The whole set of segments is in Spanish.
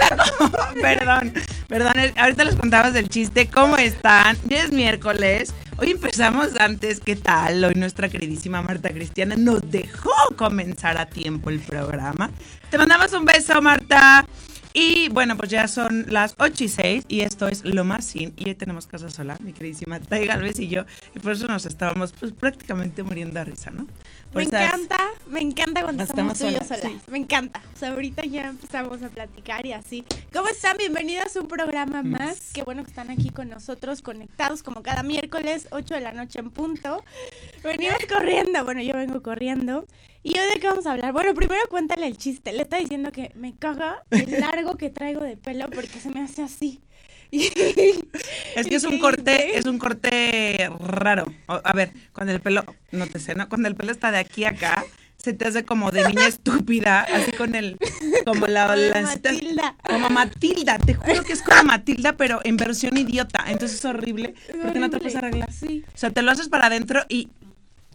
Perdón, perdón, ahorita les contabas del chiste. ¿Cómo están? Ya es miércoles. Hoy empezamos antes, ¿qué tal? Hoy nuestra queridísima Marta Cristiana nos dejó comenzar a tiempo el programa. Te mandamos un beso, Marta. Y bueno, pues ya son las 8 y 6 y esto es Lo Más Sin. Y hoy tenemos casa sola, mi queridísima Tai Galvez y yo. Y por eso nos estábamos pues, prácticamente muriendo de risa, ¿no? me encanta, me encanta cuando estamos, tú y yo solas. Me encanta. O sea, ahorita ya empezamos a platicar y así. ¿Cómo están? Bienvenidas a un programa más. Qué bueno que están aquí con nosotros, conectados como cada miércoles, 8 de la noche en punto. Venimos corriendo. Bueno, yo vengo corriendo. ¿Y hoy de qué vamos a hablar? Bueno, primero cuéntale el chiste. Le está diciendo que me caga el largo que traigo de pelo porque se me hace así. es que es un corte, es un corte raro. A ver, cuando el pelo, no te sé, ¿no? Cuando el pelo está de aquí a acá, se te hace como de niña estúpida, así con el, como la, la Matilda. Como Matilda, te juro que es como Matilda, pero en versión idiota. Entonces es horrible, porque no te puedes arreglar. Sí. O sea, te lo haces para adentro y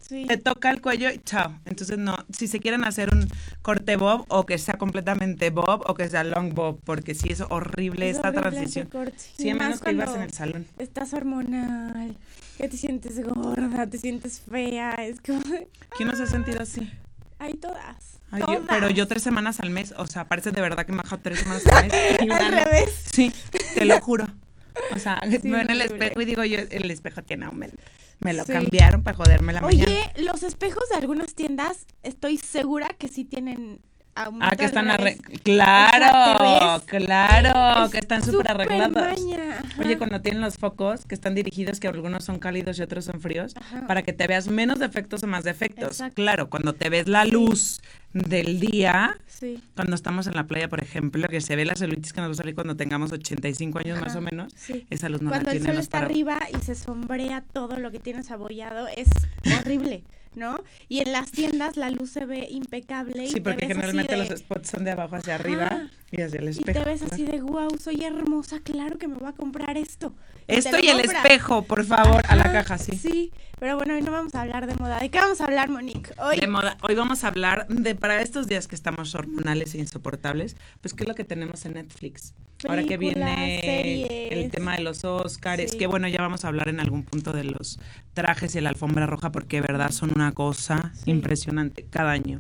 te toca el cuello y chao. Entonces, no, si se quieren hacer un corte bob o que sea completamente bob o que sea long bob, porque sí es horrible esta transición. Sí, a menos que ibas en el salón. Estás hormonal, que te sientes gorda, te sientes fea, es como... ¿Quién no se ha sentido así? Hay todas. pero yo tres semanas al mes, o sea, parece de verdad que me bajo tres semanas al mes. al revés. Sí, te lo juro. O sea, me veo en el espejo y digo yo, el espejo tiene aumento. Me lo cambiaron para joderme la Oye, mañana. Oye, los espejos de algunas tiendas estoy segura que sí tienen Ah, que están arreglados. Claro, claro, que están súper arreglados. Oye, cuando tienen los focos que están dirigidos, que algunos son cálidos y otros son fríos, para que te veas menos defectos o más defectos. Claro, cuando te ves la luz del día, cuando estamos en la playa, por ejemplo, que se ve la celulitis que nos va a salir cuando tengamos 85 años más o menos, esa luz no cuando la Cuando el sol está arriba y se sombrea todo lo que tienes abollado, es horrible. ¿No? Y en las tiendas la luz se ve impecable. Sí, porque generalmente los spots son de abajo hacia arriba y hacia el espejo. Y te ves así de, wow, soy hermosa, claro que me voy a comprar esto. Esto y, el espejo, por favor, a la caja, sí. Sí, pero bueno, hoy no vamos a hablar de moda. ¿De qué vamos a hablar, Monique? Hoy... De moda. Hoy vamos a hablar de, para estos días que estamos hormonales e insoportables, pues qué es lo que tenemos en Netflix. Ahora que viene el tema de los Oscars, que bueno, ya vamos a hablar en algún punto de los trajes y la alfombra roja, porque de verdad son una cosa impresionante cada año.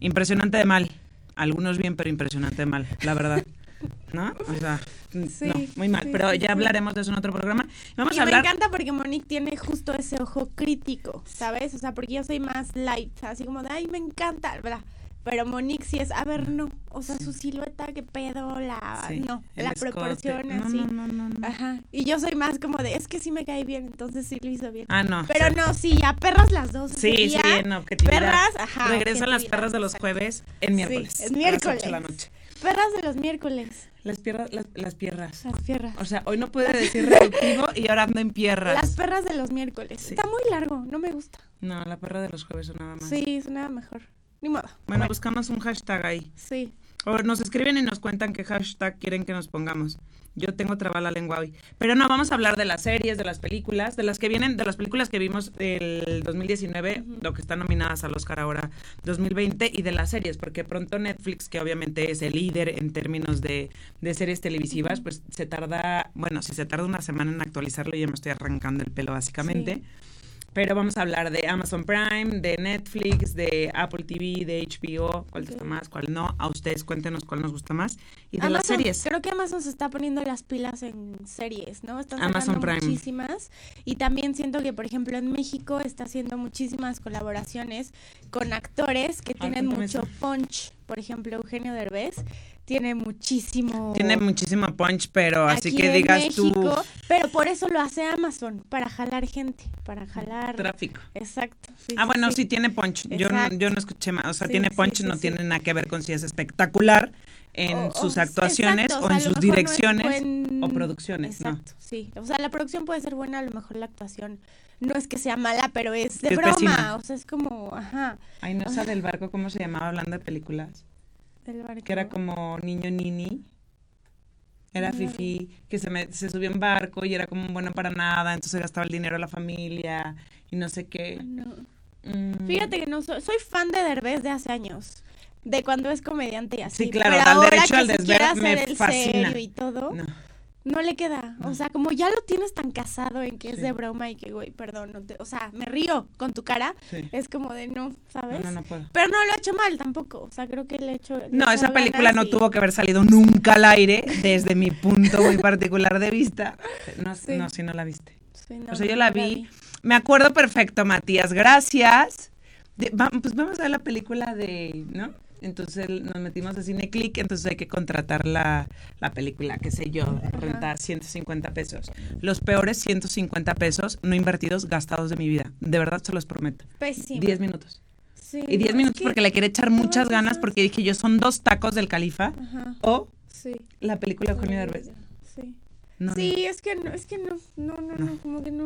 Impresionante de mal. Algunos bien, pero impresionante de mal, la verdad. ¿No? O sea, no, muy mal. pero ya hablaremos de eso en otro programa. Vamos y a hablar... me encanta porque Monique tiene justo ese ojo crítico, ¿sabes? O sea, porque yo soy más light, así como de, ay, me encanta, ¿verdad? Pero Monique sí es, a ver, no. O sea, su silueta, qué pedo, la. no, la proporción así. No, no, no, Ajá. Y yo soy más como de, es que sí me cae bien, entonces sí lo hizo bien. Ah, no. Pero no, sí, ya perras las dos. Sí, sí, en objetividad. Perras, ajá. Regresan las perras de los jueves en miércoles. Sí, es miércoles. A la noche. Perras de los miércoles. Las pierras, las, las pierras. Las pierras. O sea, hoy no puede decir reductivo y ahora ando en pierras. Las perras de los miércoles. Está muy largo, no me gusta. No, la perra de los jueves nada más. Sí, nada mejor. Ni modo. Bueno, buscamos un hashtag ahí. Sí. O nos escriben y nos cuentan qué hashtag quieren que nos pongamos. Yo tengo traba la lengua hoy. Pero no, vamos a hablar de las series, de las películas, de las que vienen, de las películas que vimos el 2019, lo que están nominadas al Oscar ahora 2020, y de las series, porque pronto Netflix, que obviamente es el líder en términos de, de series televisivas, pues se tarda, bueno, si se tarda una semana en actualizarlo, ya me estoy arrancando el pelo básicamente. Pero vamos a hablar de Amazon Prime, de Netflix, de Apple TV, de HBO, cuál te gusta más, cuál no. A ustedes cuéntenos cuál nos gusta más. Y de las series. Creo que Amazon se está poniendo las pilas en series, ¿no? Están Amazon Prime. muchísimas. Y también siento que, por ejemplo, en México está haciendo muchísimas colaboraciones con actores que tienen mucho punch. Por ejemplo, Eugenio Derbez tiene muchísimo. Tiene muchísimo punch, pero así que digas México, tú. Pero por eso lo hace Amazon, para jalar gente, para jalar. Tráfico. Exacto. ah, bueno, sí. tiene punch. Yo no, yo no escuché más. O sea, tiene punch, no tiene nada que ver con si es espectacular en sus actuaciones o, en sus direcciones o producciones. Exacto, sí. O sea, la producción puede ser buena, a lo mejor la actuación no es que sea mala, pero es de broma. O sea, es como, ajá. Ay, no sabe el barco cómo se llamaba hablando de películas. Que era como niño nini. Era Fifi, que se, me, se subió en barco y era como bueno para nada, entonces gastaba el dinero a la familia y no sé qué. Mm. Fíjate que no soy, soy fan de Derbez de hace años. de cuando es comediante y así. Sí, claro, Pero al derecho ahora al que se desver quiere me fascina. serio y todo, no. No. le queda. O sea, como ya lo tienes tan casado en que es de broma y que, güey, perdón, no te- o sea, me río con tu cara, Sí. es como de no, ¿sabes? No, no, no puedo. Pero no lo ha hecho mal tampoco. O sea, creo que le ha hecho. No, esa película no y- tuvo que haber salido nunca al aire, desde mi punto muy particular de vista. No, Sí. no si no la viste. Sí, no, o sea, yo la vi. Me acuerdo perfecto, Matías. Gracias. De- va- pues vamos a ver la película de, ¿no? Entonces nos metimos a Cineclick, entonces hay que contratar la, la película, qué sé yo, renta 150 pesos. Los peores 150 pesos no invertidos, gastados de mi vida. De verdad se los prometo. Pésimo. 10 minutos. Sí, Y 10 no, es minutos que porque le quería echar muchas ganas porque dije yo son dos tacos del califa Ajá, o sí. la película de Eugenio Derbez. Sí. No, sí, es que no, es que no, no, no, no, como que no.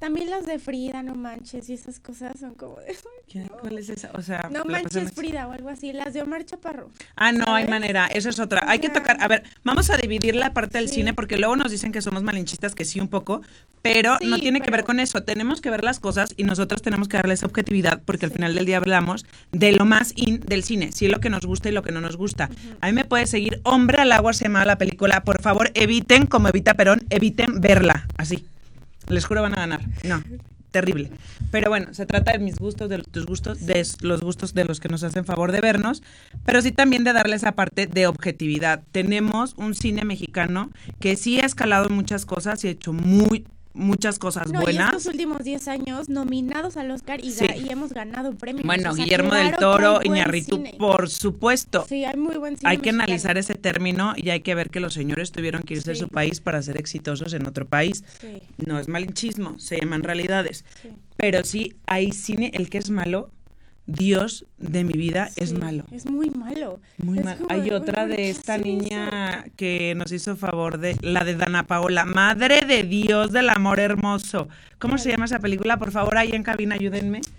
También las de Frida, no manches, y esas cosas son como de. ¿Quién- ¿Cuál es esa? O sea, No manches. Frida o algo así, las de Omar Chaparro. Ah, no hay manera, eso es otra. Hay que tocar, a ver, vamos a dividir la parte del sí. cine porque luego nos dicen que somos malinchistas, que sí un poco, pero no tiene que ver con eso. Tenemos que ver las cosas y nosotros tenemos que darle esa objetividad porque al final del día hablamos de lo más in del cine, sí lo que nos gusta y lo que no nos gusta. A mí me puede seguir Hombre al agua se llama la película. Por favor, eviten, como evita Perón, eviten verla, así. Les juro van a ganar. No. Terrible. Pero bueno, se trata de mis gustos, de tus gustos, de los gustos de los que nos hacen favor de vernos, pero sí también de darle esa parte de objetividad. Tenemos un cine mexicano que sí ha escalado muchas cosas y ha hecho muy, muchas cosas No, y buenas. estos últimos 10 años nominados al Oscar y, Sí. y hemos ganado premios. Bueno, O sea, Guillermo del Toro, que Iñarritu, por supuesto. Sí, hay muy buen cine Hay que mexicano. analizar ese término y hay que ver que los señores tuvieron que irse de Sí. su país para ser exitosos en otro país. Sí, No es malinchismo, se llaman realidades. Pero sí hay cine, el que es malo, Dios de mi vida es malo. Es muy malo. Muy Es mal. como Hay otra "Güey, ¿por de esta niña que nos hizo favor de la de Dana Paola, Madre de Dios del amor hermoso. ¿Cómo se llama esa película? Por favor, ahí en cabina ayúdenme. eso?"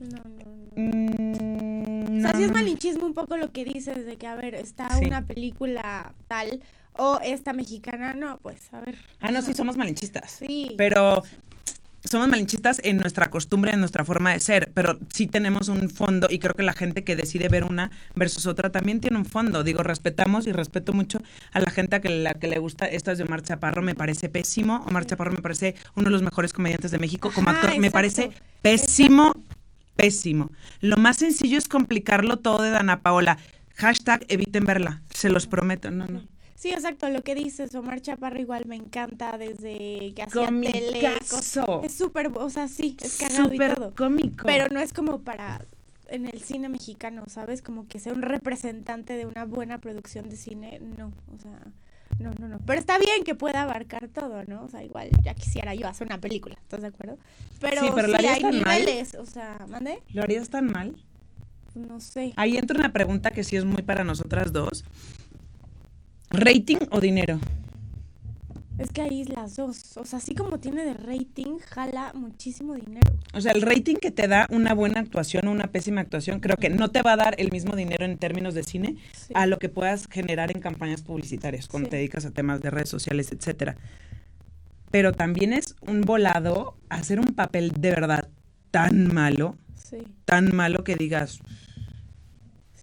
No, no, no. Mm, O sea, sí es malinchismo un poco lo que dices de que, a ver, está una película tal o esta mexicana. No, pues, a ver. Ah, no, sí somos malinchistas. Sí. Pero somos malinchistas en nuestra costumbre, en nuestra forma de ser, pero sí tenemos un fondo y creo que la gente que decide ver una versus otra también tiene un fondo. Digo, respetamos y respeto mucho a la gente a que, la que le gusta estas de Omar Chaparro, me parece pésimo. Omar Chaparro me parece uno de los mejores comediantes de México. Como Ajá, actor me parece pésimo, pésimo. Lo más sencillo es complicarlo todo de Dana Paola. Hashtag eviten verla, se los prometo. No, no. Sí, exacto, lo que dices, Omar Chaparro igual me encanta desde que hacía tele. Es súper, o sea, sí, es cagado y Súper todo. cómico. Pero no es como para en el cine mexicano, ¿sabes? Como que sea un representante de una buena producción de cine, no, o sea, no, no, no. Pero está bien que pueda abarcar todo, ¿no? O sea, igual ya quisiera yo hacer una película, ¿estás de acuerdo? Pero Sí, pero ¿lo harías hay tan mal? o sea, ¿mande? ¿Lo harías tan mal? No sé. Ahí entra una pregunta que sí es muy para nosotras dos. ¿Rating o dinero? Es que ahí las dos, o sea, así como tiene de rating, jala muchísimo dinero. O sea, el rating que te da una buena actuación o una pésima actuación, creo que no te va a dar el mismo dinero en términos de cine Sí. a lo que puedas generar en campañas publicitarias cuando Sí. te dedicas a temas de redes sociales, etcétera. Pero también es un volado hacer un papel de verdad tan malo, Sí, tan malo que digas,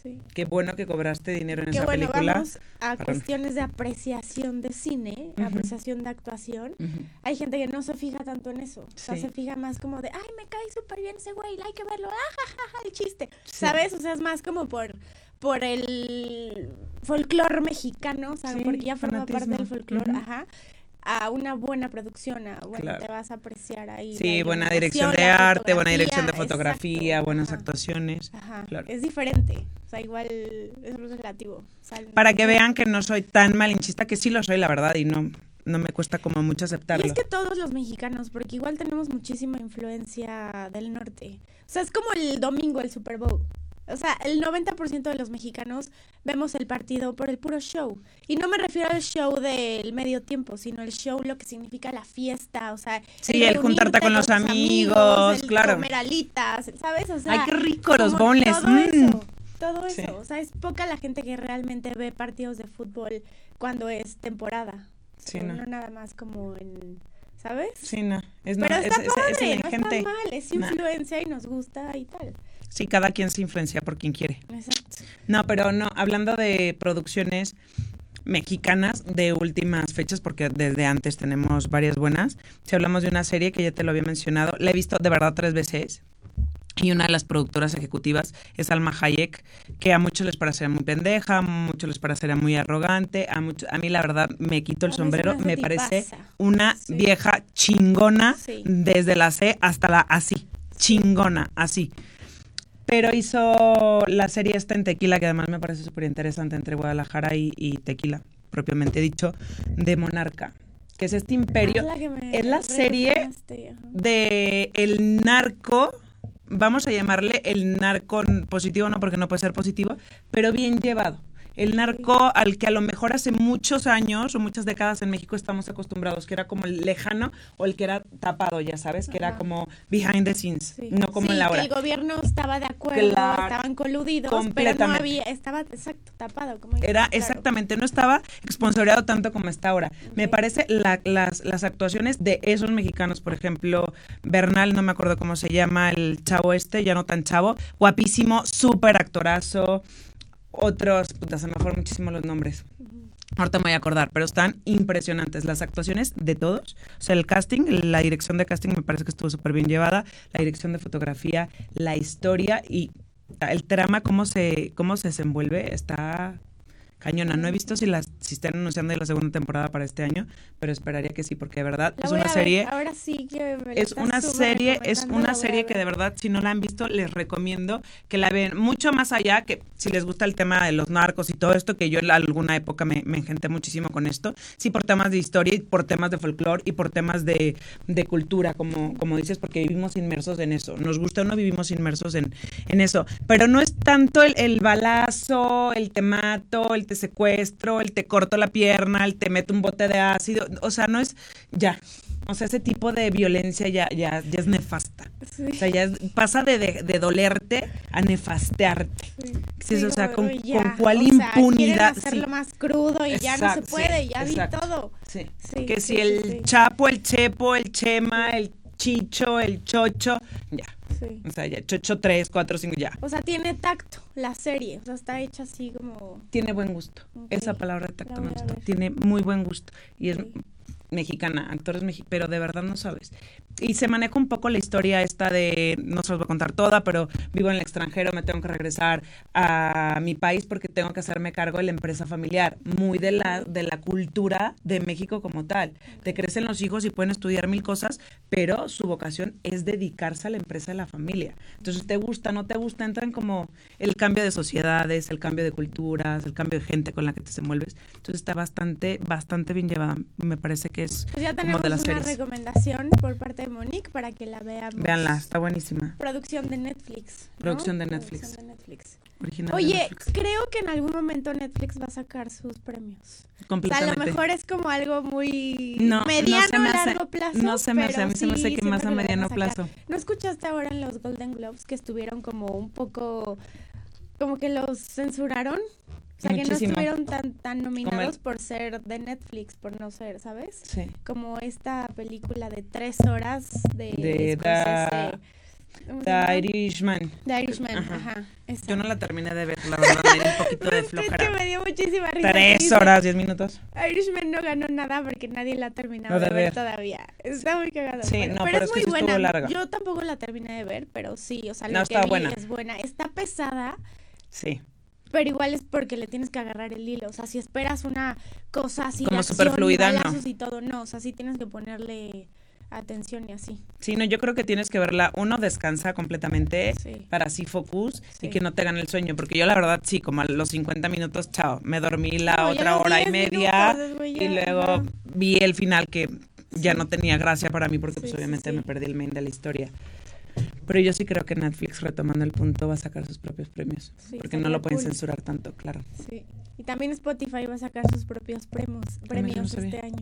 sí. qué bueno que cobraste dinero en Que esa bueno, película. vamos a Perdón. cuestiones de apreciación de cine, Ujú. apreciación de actuación. Ujú. Hay gente que no se fija tanto en eso. O sea, se fija más como de, ay, me cae súper bien ese güey, hay que verlo, ah, el chiste. Sí. ¿Sabes? O sea, es más como por por el folclore mexicano, o sea, porque ya forma parte del folclore, Ujú. ajá, a una buena producción, a, bueno, Claro. te vas a apreciar ahí. Sí, buena dirección de arte, buena dirección de fotografía, exacto, buenas ajá. actuaciones. Ajá, Claro. es diferente, o sea, igual es relativo. o sea, Para que vean que no soy tan malinchista, que sí lo soy, la verdad, y no, no me cuesta como mucho Y aceptarlo. es que todos los mexicanos, porque igual tenemos muchísima influencia del norte. O sea, es como el domingo, el Super Bowl. O sea, el 90% de los mexicanos vemos el partido por el puro show. Y no me refiero al show del medio tiempo, sino el show, lo que significa la fiesta, o sea... Sí, el juntarte reunirte con los amigos, el claro. comer alitas, ¿sabes? O sea, Ay, qué rico los como boneless, Todo mm. eso, todo eso. Sí. O sea, es poca la gente que realmente ve partidos de fútbol cuando es temporada. Sí, no. no nada más como en... ¿Sabes? Sí, no. Es, no, Pero es, está es- es padre, el no está mal, es influencia y nos gusta y tal. Sí, cada quien se influencia por quien quiere. Exacto. No, pero no, hablando de producciones mexicanas de últimas fechas, porque desde antes tenemos varias buenas. Si hablamos de una serie que ya te lo había mencionado, la he visto de verdad tres veces. Y una de las productoras ejecutivas es Alma Hayek, que a muchos les parecerá muy pendeja, a muchos les parecerá muy arrogante, a, mucho, a mí la verdad me quito el sombrero, me parece una vieja chingona desde la C hasta la así, chingona, así. Pero hizo la serie esta en Tequila, que además me parece súper interesante, entre Guadalajara y, Tequila, propiamente dicho, de Monarca que es este imperio. Ah, es la serie de el narco vamos a llamarle el narco positivo, no porque no puede ser positivo, pero bien llevado el narco al que a lo mejor hace muchos años o muchas décadas en México estamos acostumbrados, que era como el lejano o el que era tapado, ya sabes, que era como behind the scenes, no como en la hora. Que el gobierno estaba de acuerdo, estaban coludidos, pero no había, estaba exacto, tapado. Como era exactamente, no estaba exponsoriado tanto como está ahora. Me parece las, las actuaciones de esos mexicanos, por ejemplo, Bernal, no me acuerdo cómo se llama, el chavo este, ya no tan chavo, guapísimo, súper actorazo otros, puta, se me fueron muchísimo los nombres. Ahorita me voy a acordar, pero están impresionantes las actuaciones de todos. O sea, el casting, la dirección de casting me parece que estuvo súper bien llevada, la dirección de fotografía, la historia y el trama, cómo se, cómo se desenvuelve, está cañona. No he visto si las si están anunciando la segunda temporada para este año, pero esperaría que sí, porque de verdad es una serie. Ahora sí que es una serie, es una serie que de verdad, si no la han visto, les recomiendo que la vean mucho más allá, que si les gusta el tema de los narcos y todo esto, que yo en alguna época me, me engenté muchísimo con esto, sí por temas de historia y por temas de folclore y por temas de, de cultura, como, como dices, porque vivimos inmersos en eso. Nos gusta o no vivimos inmersos en, en eso. Pero no es tanto el, el balazo, el temato, el te secuestro, el te corto la pierna, el te meto un bote de ácido, o sea, no es ya. O sea, ese tipo de violencia ya, ya, ya es nefasta. O sea, ya pasa de, de, dolerte a nefastearte. Sí. o sea, con, con cuál impunidad. hacerlo más crudo y ya no se puede, ya vi todo. Sí. que si el chapo, el chepo, el chema, el chicho, el chocho, ya. O sea, ya, chocho 3, 4, 5, ya. O sea, tiene tacto la serie. O sea, está hecha así como. Tiene buen gusto. Esa palabra de tacto me gusta. Tiene muy buen gusto. Y es mexicana, actores mexicanos, pero de verdad no sabes. Y se maneja un poco la historia esta de, no se los voy a contar toda, pero vivo en el extranjero, me tengo que regresar a mi país porque tengo que hacerme cargo de la empresa familiar, muy de la, de la cultura de México como tal. Te crecen los hijos y pueden estudiar mil cosas, pero su vocación es dedicarse a la empresa de la familia. Entonces, te gusta, no te gusta, entran como el cambio de sociedades, el cambio de culturas, el cambio de gente con la que te desenvuelves. Entonces, está bastante, bastante bien llevada. Me parece que es pues ya tenemos una recomendación por parte de Monique para que la veamos. Veanla, está buenísima. Producción de Netflix. Producción de Netflix. Oye, creo que en algún momento Netflix va a sacar sus premios. Completamente. a lo mejor es como algo muy mediano a largo plazo. No se me hace, a mí se me hace que más a mediano plazo. ¿No escuchaste ahora en los Golden Globes que estuvieron como un poco, como que los censuraron? O sea, que no estuvieron tan, tan nominados por ser de Netflix, por no ser, ¿sabes? Sí. Como esta película de tres horas de... De, The, Irishman. The Irishman, ajá. Yo no la terminé de ver, la verdad, me dio un poquito de flojera. Es que me dio muchísima risa. Tres horas, diez minutos. Irishman no ganó nada porque nadie la ha terminado de, ver. todavía. Está muy cagado. Sí, no, pero, es, muy buena. Larga. Yo tampoco la terminé de ver, pero sí, o sea, lo que vi buena. es buena. Está pesada. Sí. Pero igual es porque le tienes que agarrar el hilo. O sea, si esperas una cosa así como super fluida, no. y todo, no. O sea, sí tienes que ponerle atención y así. Sí, no, yo creo que tienes que verla. Uno, descansa completamente para así focus y que no te gane el sueño. Porque yo, la verdad, sí, como a los 50 minutos, chao, me dormí la otra hora y media y luego vi el final que ya no tenía gracia para mí porque, pues, obviamente me perdí el main de la historia. Pero yo sí creo que Netflix, retomando el punto, va a sacar sus propios premios. porque no lo pueden censurar tanto, claro. Sí. Y también Spotify va a sacar sus propios premios, premios este año.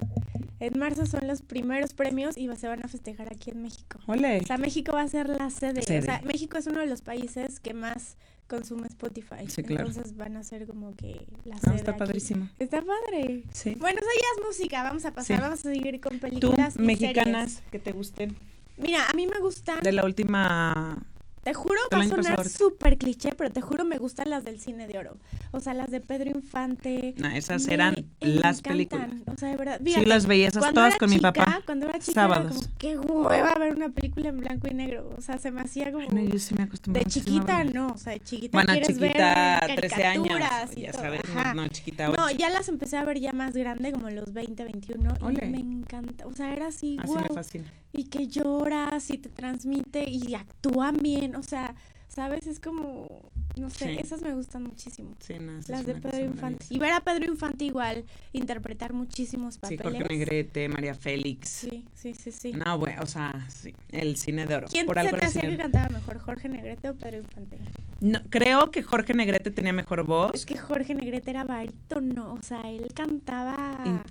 En marzo son los primeros premios y se van a festejar aquí en México. O sea, México va a ser la sede. O sea, México es uno de los países que más consume Spotify. Sí, claro. Entonces van a ser como que la sede. está padrísimo. Está padre. Sí. Bueno, eso ya es música. Vamos a pasar, vamos a seguir con películas. ¿Tú, mexicanas que te gusten? Mira, a mí me gusta. De la última Te juro, va a sonar súper cliché, pero te juro me gustan las del cine de oro. O sea, las de Pedro Infante. No, esas eran las películas. O sea, de verdad. sí, las veía esas todas con mi papá. Cuando era chica, Sábados. Era como, qué hueva ver una película en blanco y negro. O sea, se me hacía como. no, yo sí me acostumbré. De chiquita, no. O sea, de chiquita. Bueno, quieres chiquita, ver 13 años. Ya sabes, no, chiquita. 8. No, ya las empecé a ver ya más grande, como los 20, 21. Y me encanta. O sea, era así. Así me fascina. Y que lloras y te transmite y actúan bien. O sea ¿sabes? Es como, no sé, esas me gustan muchísimo. Sí, no, Las de Pedro Infante. Y ver a Pedro Infante igual interpretar muchísimos papeles. Sí, Jorge Negrete, María Félix. Sí, sí, sí, sí. No, bueno, o sea, sí, el cine de oro. ¿Quién Por se te hacía que cantaba mejor, Jorge Negrete o Pedro Infante? No, creo que Jorge Negrete tenía mejor voz. Es que Jorge Negrete era barítono, o sea, él cantaba...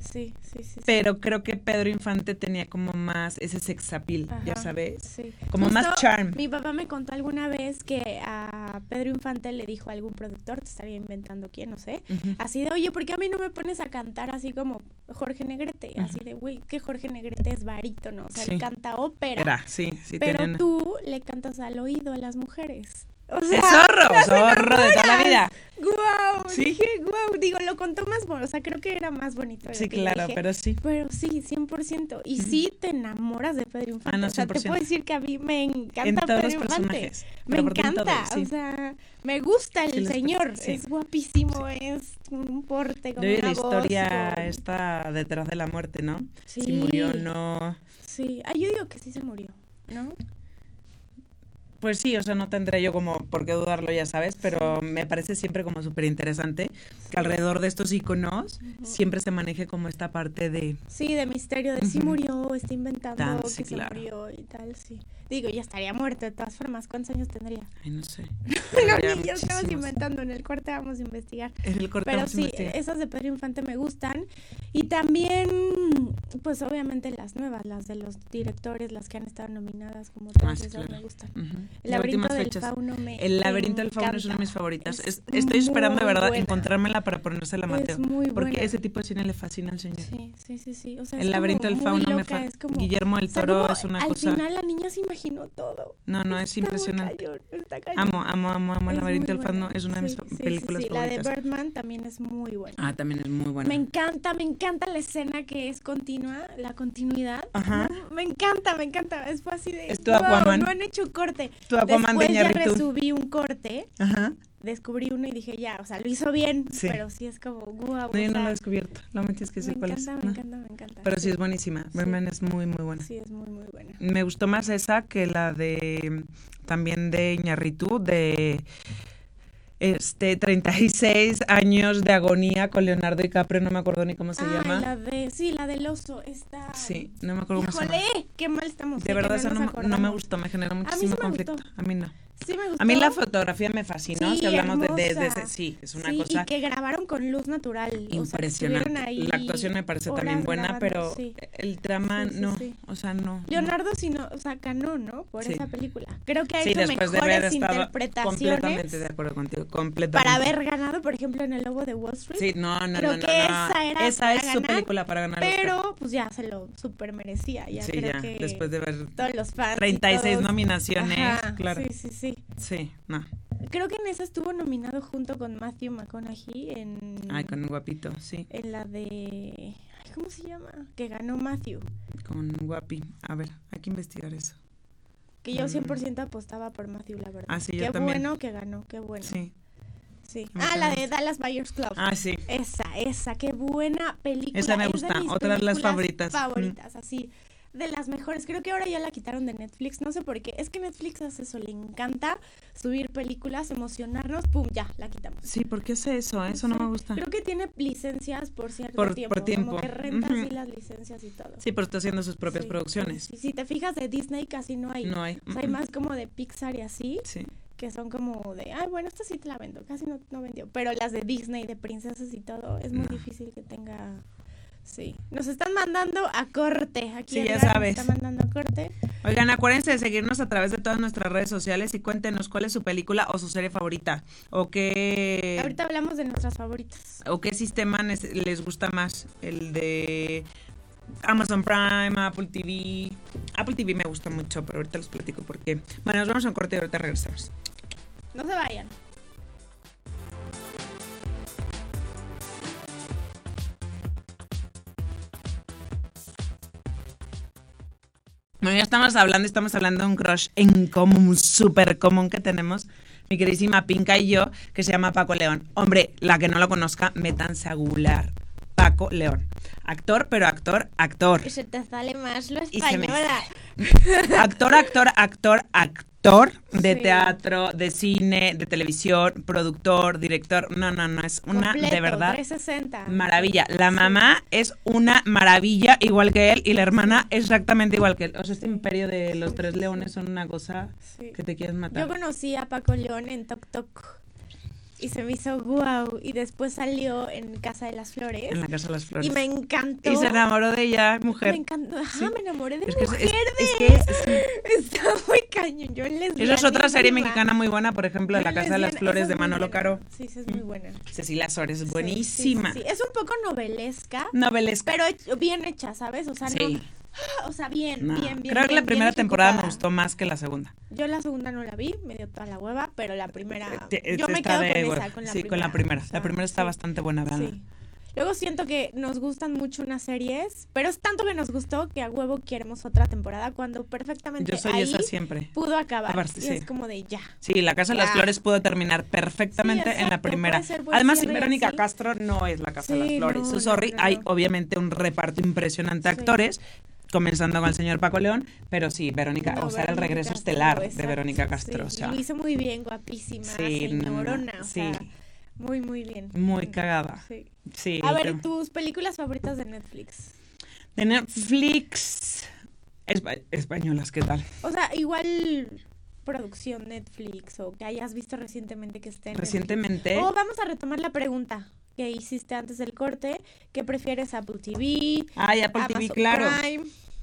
Sí, sí, sí, Pero creo que Pedro Infante tenía como más ese sex appeal, ya sabes. Sí. Como más charm. Mi papá me contó alguna vez que a Pedro Infante le dijo a algún productor, te estaría inventando quién, no sé, así de, oye, ¿por qué a mí no me pones a cantar así como Jorge Negrete? Así de, güey, que Jorge Negrete es barítono, o sea, él canta ópera. sí, sí. Pero tú le cantas al oído a las mujeres. O sea, zorro, zorro de toda la vida. Guau, ¿Sí? dije, guau, digo, lo contó más bonito, o sea, creo que era más bonito. Sí, claro, pero sí. Pero sí, 100%. Y sí te enamoras de Pedro Infante. Ah, o sea, te puedo decir que a mí me encanta Pedro Infante. Me encanta, o sea, me gusta el señor, es guapísimo, es un porte con una la historia está detrás de la muerte, ¿no? Sí. Si murió no. Sí, ah, yo digo que sí se murió, ¿no? Pues sí, o sea, no tendré yo como por qué dudarlo, ya sabes, pero me parece siempre como súper interesante que alrededor de estos iconos siempre se maneje como esta parte de... Sí, de misterio, de si murió, está inventando que se murió y tal, sí. Digo, ya estaría muerto de todas formas. ¿Cuántos años tendría? Ay, no sé. no, ni yo estamos inventando. En el corte vamos a investigar. En el corte Pero sí, esas de Pedro Infante me gustan. Y también, pues obviamente las nuevas, las de los directores, las que han estado nominadas como todas ah, me gustan. El laberinto del fauno me El laberinto del fauno es una de mis favoritas. estoy esperando de verdad encontrármela para ponérsela a Mateo. muy Porque ese tipo de cine le fascina al señor. Sí, sí, sí. sí. O sea, el laberinto del fauno me fascina. Guillermo del Toro es una cosa... Al final la niña se imaginó todo. No, no, es impresionante. amo, amo, amo, amo El laberinto del fauno. Es una de mis películas sí, favoritas. La de Birdman también es muy buena. Ah, también es muy buena. Me encanta, me encanta la escena que es continua, la continuidad. Ajá. me encanta, me encanta. Es fácil de... Es tu Aquaman. No han hecho corte. Tu Después de ya resubí un corte. Ajá descubrí uno y dije, ya, o sea, lo hizo bien, pero sí es como, guau. No, yo no lo he descubierto, no me tienes que decir cuál es. Me encanta, me encanta, me encanta. Pero sí es buenísima, Merman es muy, muy buena. Sí, es muy, muy buena. Me gustó más esa que la de, también de Iñarritu, de este 36 años de agonía con Leonardo DiCaprio, no me acuerdo ni cómo se ah, llama. La de, sí, la del oso, está. Sí, no me acuerdo cómo se llama. qué mal estamos. De verdad, eso no, no, me gustó, me generó muchísimo conflicto. A mí no. Sí me gustó. A mí la fotografía me fascinó, si hablamos de, de, sí, es una cosa. Y que grabaron con luz natural. Impresionante. la actuación me parece también buena, pero el drama no, o sea, no. Leonardo sí no, o sea, ganó, ¿no? Por esa película. Creo que ha hecho mejores interpretaciones. Completamente de acuerdo contigo, completamente. Para haber ganado, por ejemplo, en El Lobo de Wall Street. Sí, no, no, creo no, que esa era Esa es su película para ganar. Pero, pues ya se lo super merecía. Ya sí, creo ya, que después de ver todos los fans 36 nominaciones, claro. Sí, sí, sí. Sí, no. Creo que en esa estuvo nominado junto con Matthew McConaughey en... Ay, con un guapito, sí. En la de... ¿Cómo se llama? Que ganó Matthew. Con Guapi. A ver, hay que investigar eso. Que yo 100% apostaba por Matthew, la verdad. Ah, sí, qué yo también. bueno que ganó, qué bueno. Sí. Sí. Ah, la de Dallas Buyers Club. Ah, sí. Esa, esa, qué buena película. Esa me gusta, otra de las favoritas. Favoritas, así de las mejores. Creo que ahora ya la quitaron de Netflix, no sé por qué. Es que Netflix hace eso, le encanta subir películas, emocionarnos, pum, ya, la quitamos. Sí, ¿por qué hace eso? Eso no me gusta. Creo que tiene licencias por cierto por, tiempo. Por tiempo. Como que renta así las licencias y todo. Sí, pero está haciendo sus propias producciones. Si te fijas de Disney casi no hay. No hay. O sea, hay más como de Pixar y así. Sí que son como de, ay, bueno, esta sí te la vendo, casi no, no vendió, pero las de Disney, de princesas y todo, es muy difícil que tenga Sí, nos están mandando a corte. Aquí sí, ya sabes. Nos están mandando a corte. Oigan, acuérdense de seguirnos a través de todas nuestras redes sociales y cuéntenos cuál es su película o su serie favorita. O qué. Ahorita hablamos de nuestras favoritas. O qué sistema les gusta más. El de Amazon Prime, Apple TV. Apple TV me gusta mucho, pero ahorita les platico porque. Bueno, nos vamos a un corte y ahorita regresamos. No se vayan. Ya estamos hablando, estamos hablando de un crush en común, súper común que tenemos, mi queridísima Pinca y yo, que se llama Paco León. Hombre, la que no lo conozca, métanse a googlear. Paco León. Actor, pero actor, actor. Se te sale más lo española. actor, actor, actor, actor de teatro, de cine, de televisión, productor, director. No, no, no, es una de verdad 360. maravilla. La mamá es una maravilla igual que él y la hermana exactamente igual que él. O sea, este imperio de los tres leones son una cosa que te quieres matar. Yo conocí a Paco León en Tok Tok y se me hizo wow. Y después salió en Casa de las Flores. En la Casa de las Flores. Y me encantó. Y se enamoró de ella, mujer. Me encantó. Ajá, me enamoré de es mujer. Es, es, es, Está muy cañón. Yo les Esa es otra serie mexicana muy buena, por ejemplo, La Casa de las Flores de Manolo Caro. Sí, sí, es muy buena. Cecilia Sores es buenísima. Sí, es un poco novelesca. Novelesca. Pero bien hecha, ¿sabes? O sea, no o sea, bien, bien, bien. Creo que la primera temporada me gustó más que la segunda. Yo la segunda no la vi, me dio toda la hueva, pero la primera. yo me quedo con esa, con la sí, primera. con la primera. la primera está bastante buena, ¿verdad? Sí. Luego siento que nos gustan mucho unas series, pero es tanto que nos gustó que a huevo queremos otra temporada cuando perfectamente Yo soy esa siempre. pudo acabar. y es como de ya. Sí, La Casa de las Flores pudo terminar perfectamente en la primera. Además, Verónica Castro no es La Casa de las Flores. No, sorry, hay obviamente un reparto impresionante de actores comenzando con el señor Paco León, pero sí, Verónica, o sea, el regreso estelar de Verónica Castro. Sí, lo hizo muy bien, guapísima, sí, señorona, o sí. muy, muy bien. Muy cagada. Sí. sí A ver, tus películas favoritas de Netflix. De Netflix españolas, ¿qué tal? O sea, igual producción Netflix o que hayas visto recientemente que esté en Recientemente. O vamos a retomar la pregunta que hiciste antes del corte, ¿qué prefieres Apple TV? Ay, Apple TV, claro.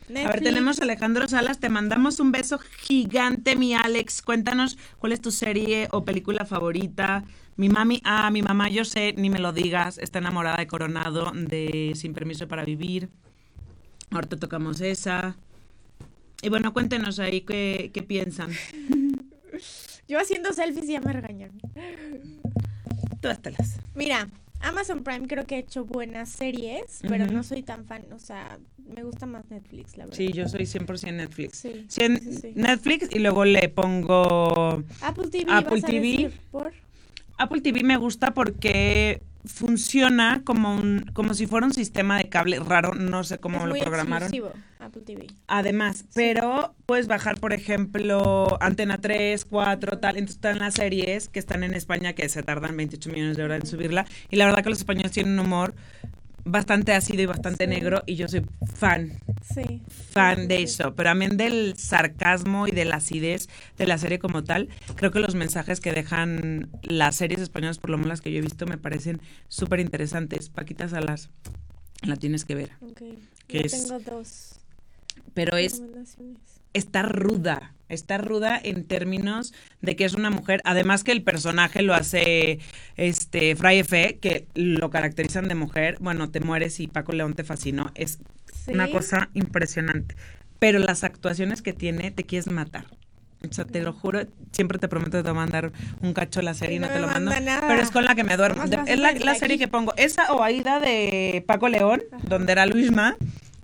A ver, tenemos a Alejandro Salas, te mandamos un beso gigante, mi Alex. Cuéntanos cuál es tu serie o película favorita. Mi mami, ah, mi mamá, yo sé, ni me lo digas, está enamorada de Coronado, de Sin Permiso para Vivir. Ahorita tocamos esa. Y bueno, cuéntenos ahí qué, qué piensan. Yo haciendo selfies ya me regañan. Todas telas. Mira, Amazon Prime creo que ha hecho buenas series, pero no soy tan fan, o sea, me gusta más Netflix, la verdad. Sí, yo soy 100% Netflix. Sí, Netflix y luego le pongo Apple TV. Apple TV. ¿Por? Apple TV me gusta porque funciona como un como si fuera un sistema de cable raro, no sé cómo lo programaron. Apple TV. Además, pero puedes bajar, por ejemplo, Antena 3, 4, tal, entonces están las series que están en España que se tardan 28 millones de horas en subirla y la verdad que los españoles tienen un humor bastante ácido y bastante negro y yo soy fan. Sí. Fan de eso, pero también del sarcasmo y de la acidez de la serie como tal. Creo que los mensajes que dejan las series españolas, por lo menos las que yo he visto, me parecen súper interesantes. Paquita Salas, la tienes que ver. Okay. yo tengo dos. Pero es está ruda, está ruda en términos de que es una mujer, además que el personaje lo hace este Fray F, que lo caracterizan de mujer, bueno, te mueres y Paco León te fascinó, es una cosa impresionante. Pero las actuaciones que tiene te quieres matar. O sea, te lo juro, siempre te prometo que te voy a mandar un cacho la serie y no, te lo mando. Pero es con la que me duermo. es la, serie que pongo. Esa o Aida de Paco León, donde era Luisma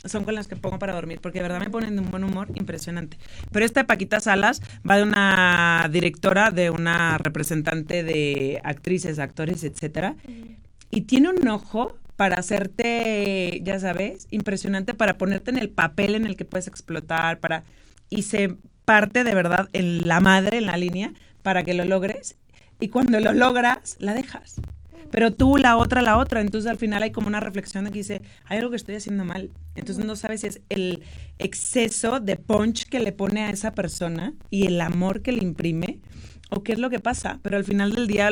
son con las que pongo para dormir, porque de verdad me ponen de un buen humor impresionante. Pero esta de Paquita Salas va de una directora, de una representante de actrices, actores, etcétera, y tiene un ojo para hacerte, ya sabes, impresionante, para ponerte en el papel en el que puedes explotar, para y se parte de verdad en la madre, en la línea, para que lo logres. Y cuando lo logras, la dejas pero tú la otra, la otra. Entonces al final hay como una reflexión de que dice, hay algo que estoy haciendo mal. Entonces no sabes si es el exceso de punch que le pone a esa persona y el amor que le imprime o qué es lo que pasa. Pero al final del día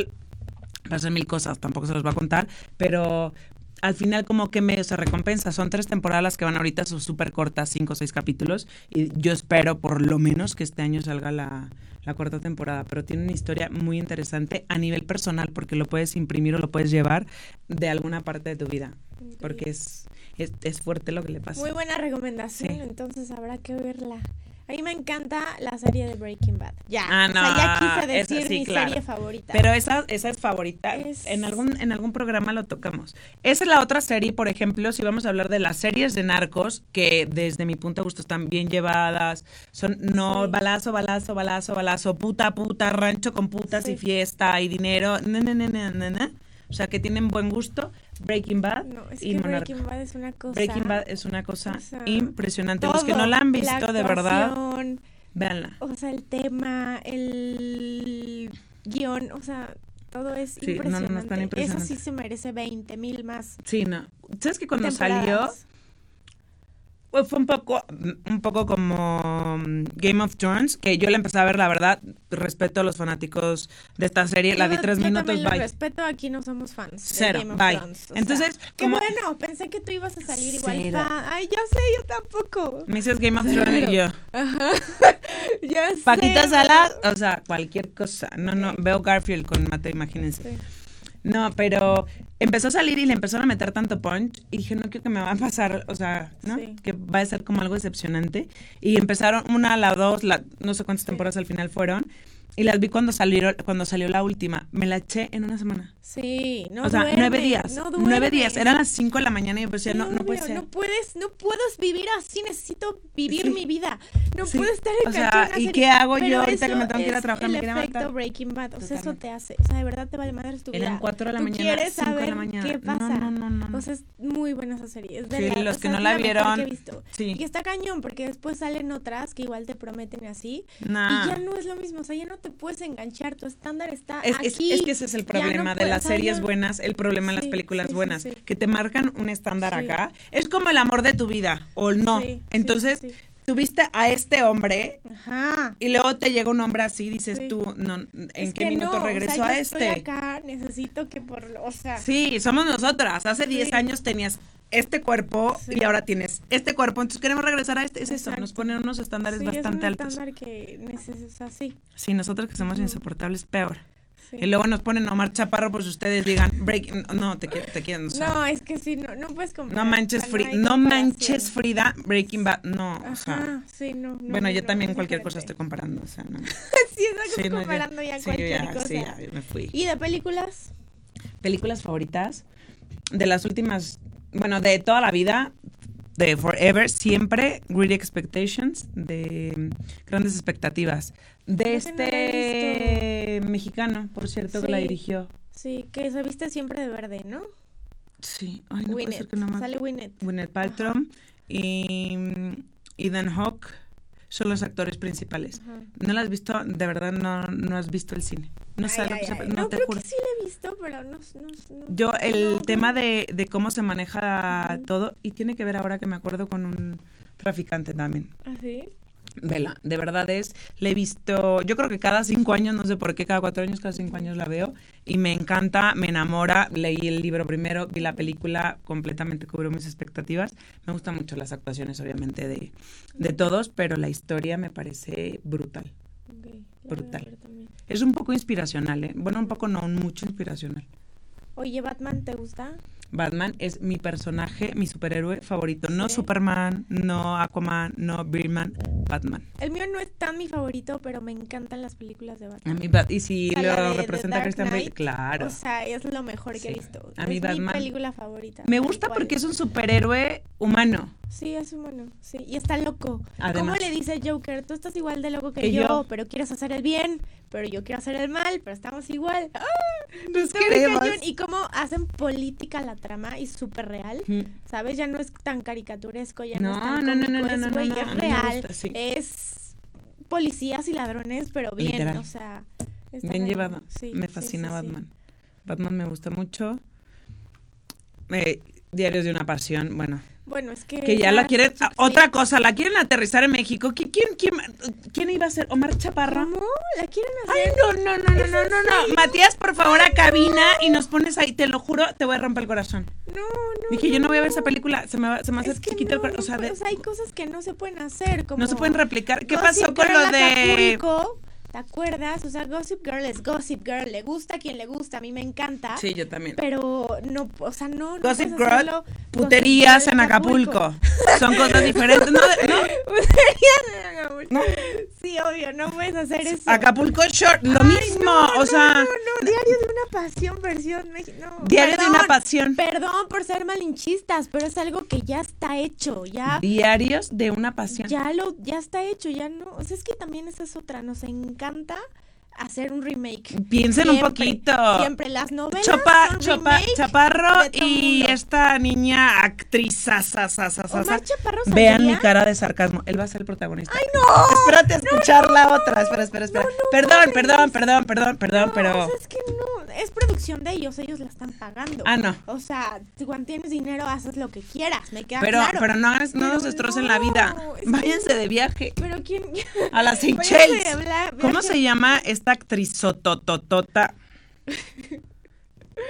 pasan mil cosas, tampoco se los va a contar, pero al final como que medio se recompensa. Son tres temporadas las que van ahorita, son súper cortas, cinco o seis capítulos. Y yo espero por lo menos que este año salga la, la cuarta temporada. Pero tiene una historia muy interesante a nivel personal porque lo puedes imprimir o lo puedes llevar de alguna parte de tu vida. Porque es, es, es fuerte lo que le pasa. Muy buena recomendación, entonces habrá que verla. A mí me encanta la serie de Breaking Bad. Ya. Ah, no, o sea, ya quise decir mi serie favorita. Pero esa, esa es favorita. En, algún, en algún programa lo tocamos. Esa es la otra serie, por ejemplo, si vamos a hablar de las series de narcos, que desde mi punto de vista están bien llevadas. Son no balazo, balazo, balazo, balazo, puta, puta, rancho con putas y fiesta y dinero. No, no, no. O sea, que tienen buen gusto. Breaking Bad no, es y que Breaking Bad es una cosa. Breaking Bad es una cosa impresionante. Los que no la han visto, de verdad, véanla. O sea, el tema, el guion, o sea, todo es impresionante. Eso sí se merece 20 mil más. Sí, no. ¿Sabes que cuando salió pues fue un poco, un poco como mm, Game of Thrones, que yo la empecé a ver, la verdad, respeto a los fanáticos de esta serie, la vi tres minutos, bye. respeto, aquí no somos fans. Cero, Game of bye. Thrones, Entonces, qué bueno, pensé que tú ibas a salir igual. Ay, ya sé, yo tampoco. Me dices Game of Thrones y yo. Ajá. ya sé. Paquita Salas, o sea, cualquier cosa. No, no, veo Garfield con Mate, imagínense. Sí. No, pero empezó a salir y le empezaron a meter tanto punch y dije, no quiero que me va a pasar, o sea, ¿no? Que va a ser como algo decepcionante. Y empezaron una, la dos, la, no sé cuántas temporadas al final fueron. Y las vi cuando salieron, cuando salió la última. Me la eché en una semana. Sí, no O sea, nueve días. nueve días. Eran las cinco de la mañana y yo decía, no, no, puede ser. No puedes, no puedes vivir así. Necesito vivir mi vida. No puedo estar en O sea, ¿y qué hago yo ahorita que me tengo que ir a trabajar? El me efecto Breaking Bad. O sea, eso te hace. O sea, de verdad te vale madre tu vida. Eran cuatro de la mañana, quieres cinco saber de la mañana. qué pasa. No, no, no, no. O sea, es muy buena esa serie. Es de Sí, la, los que sea, no la vieron, sí. Y está cañón porque después salen otras que igual te prometen así. Y ya no es lo mismo. O sea, ya no te puedes enganchar. Tu estándar está Es, es- aquí. es que ese es el no problema de las series buenas, el problema en las películas sí, buenas, sí. que te marcan un estándar acá. Es como el amor de tu vida, o no. Entonces, tuviste a este hombre Ajá. y luego te llega un hombre así, dices Sí. tú, no, ¿en Es qué minuto no, o sea, regreso yo a estoy este? acá, necesito que por, lo- o sea, Sí, somos nosotras. Hace 10 Sí. años tenías este cuerpo Sí. y ahora tienes este cuerpo, entonces queremos regresar a este. Es eso, nos ponen unos estándares sí, bastante es un altos. estándar que necesitas así. Sí, nosotros que somos insoportables, peor. Sí. Y luego nos ponen Omar Chaparro, pues ustedes digan, break, no, te quiero, te quiero. o sea, No, es que sí, no, no puedes comparar. no manches, Frida, no manches Frida, Breaking Bad, no, o sea. Ajá, sí, no, no, bueno, no, yo también cualquier cosa estoy comparando, o sea, no. sí, yo- comparando ya sí, cualquier ya, cosa. sí, ya, me fui. ¿Y de películas? películas favoritas de las últimas, bueno, de toda la vida, de Forever, siempre Great Expectations, de Grandes Expectativas, de este mexicano, por cierto, que la dirigió. Sí, que se viste siempre de verde, ¿no? Sí, ay, no puede ser Winnet, que no sale Winnet. Gwyneth Paltrow y Ethan Hawke son los actores principales. ¿No las has visto? De verdad, no, no has visto el cine. No Ay, sabes lo ay, que se- ay. no, No, te creo juro. que sí lo he visto, pero no, no, no Yo, el no, tema de, de cómo se maneja todo, y tiene que ver ahora que me acuerdo con un traficante también. ¿Ah, sí? Vela, de verdad es, le he visto, yo creo que cada cinco años, no sé por qué, cada cuatro años, cada cinco años la veo, y me encanta, me enamora, leí el libro primero, vi la película, completamente cubrió mis expectativas. Me gustan mucho las actuaciones, obviamente, de, de todos, pero la historia me parece brutal. Brutal. Es un poco inspiracional, ¿eh? Bueno, un poco no, mucho inspiracional. Oye, Batman, ¿te gusta? Batman es mi personaje, mi superhéroe favorito. No Sí. Superman, no Aquaman, no Birdman, Batman. El mío no es tan mi favorito, pero me encantan las películas de A Batman. mí, Bat- y si O sea, la lo de representa Christian Bale, claro. O sea, es lo mejor que he visto. A mí es Batman- mi película favorita. Me gusta porque es un superhéroe humano. Sí, es humano, sí. Y está loco. Además. ¿Cómo le dice Joker? Tú estás igual de loco que, Que yo, yo. pero quieres hacer el bien, pero yo quiero hacer el mal, pero estamos igual. ¡Ah! Nos queremos. Y cómo hacen política la trama y súper real. ¿Sabes? Ya no es tan caricaturesco, ya no, No, es tan no, no, cómico, no, no, es, no, real. gusta, sí. Es policías y ladrones, pero bien, Literal. o sea. Bien llevado. Sí, me fascina sí. Batman. Batman me gusta mucho. Eh, Diarios de una pasión, bueno, Bueno, es que. Que ya la quieren. Otra cosa, la quieren aterrizar en México. ¿Quién, quién, quién, iba a ser? ¿Omar Chaparro? No, la quieren hacer. Ay, no, no, no, no, no, no, no. Matías, por favor, a cabina y nos pones ahí. Te lo juro, te voy a romper el corazón. No, no. Dije, yo no voy a ver esa película. Se me va, se me hace chiquito el corazón. O sea, de... hay cosas que no se pueden hacer. Como no se pueden replicar. ¿Qué pasó con lo de. ¿Te acuerdas? O sea, Gossip Girl es Gossip Girl, le gusta a quien le gusta, a mí me encanta. Sí, yo también. Pero no, o sea, no. Gossip Girl, puterías en Acapulco. Son cosas diferentes. No, no. Puterías en Acapulco. Sí, obvio, no puedes hacer eso. Acapulco Short, lo mismo, o sea. No, no, Diario de una pasión, versión no. Diario de una pasión. Perdón por ser malinchistas, pero es algo que ya está hecho, ya. Diarios de una pasión. Ya lo, ya está hecho, ya no. O sea, es que también esa es otra, nos encanta encanta hacer un remake. Piensen un poquito. Siempre las novelas. Chopa, Chopa, Chaparro y esta niña actriz. Vean mi cara de sarcasmo. Él va a ser el protagonista. ¡Ay, no! Espérate a escuchar la otra. Espera, espera, espera. perdón, perdón, perdón, perdón, perdón, pero. es que no. Es producción de ellos. Ellos la están pagando. Ah, no. O sea, cuando tienes dinero haces lo que quieras. Me queda pero, claro. Pero no, no nos destrocen la vida. Váyanse de viaje. Pero quién. A las Seychelles. ¿Cómo se llama esta actriz sotototota?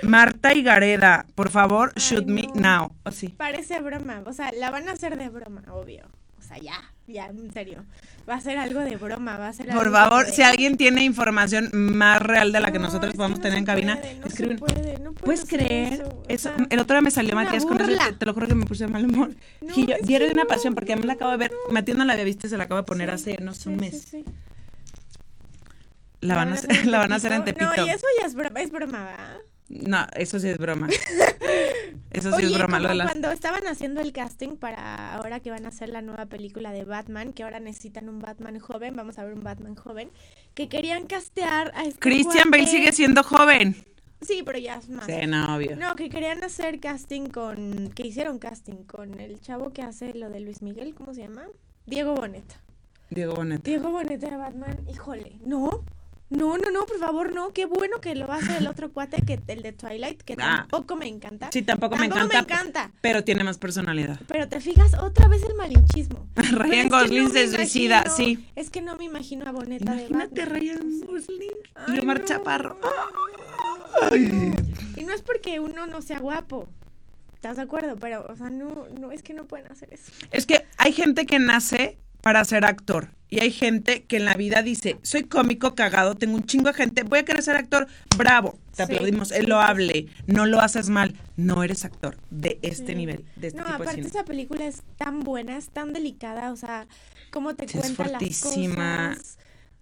Marta Gareda, por favor, shoot me now. ¿O sí? Parece broma, o sea, la van a hacer de broma, obvio. O sea, ya, ya, en serio. Va a ser algo de broma, va a ser Por favor, si alguien tiene información más real de la que nosotros podemos tener en cabina, no puede, no ¿Puedes creer? Eso, el otro día me salió Matías con eso, te, lo juro que me puse de mal humor. y yo, diario de una pasión, porque a mí la acabo de ver, Matías no la había visto, se la acabo de poner hace, no sé, un mes. La van, a, hacer, la van a hacer en Tepito. No, y eso ya es broma, es broma, ¿verdad? No, eso sí es broma. Eso sí es broma. Cuando estaban haciendo el casting para ahora que van a hacer la nueva película de Batman, que ahora necesitan un Batman joven, vamos a ver un Batman joven, que querían castear a este Christian Bale sigue siendo joven. Sí, pero ya es más. Sí, no, obvio. No, que querían hacer casting con. que hicieron casting con el chavo que hace lo de Luis Miguel, ¿cómo se llama? Diego Boneta. Diego Boneta. Diego Boneta de Batman, híjole, no, no, no, no, por favor, no. Qué bueno que lo hace el otro cuate que el de Twilight, que ah. tampoco me encanta. Sí, tampoco, me encanta. me encanta. Pero tiene más personalidad. Pero te fijas otra vez el malinchismo. Ryan Gosling se suicida, sí. Es que no me imagino a Boneta Imagínate de Ryan Gosling y Omar Chaparro. Y no es porque uno no sea guapo. ¿Estás de acuerdo? Pero, o sea, no, no, es que no pueden hacer eso. Es que hay gente que nace para ser actor. Y hay gente que en la vida dice, soy cómico, cagado, tengo un chingo de gente, voy a querer ser actor, bravo, te aplaudimos, él lo hable, no lo haces mal, no eres actor de este nivel, de este no, tipo de cine. esa película es tan buena, es tan delicada, o sea, cómo te cuenta las cosas.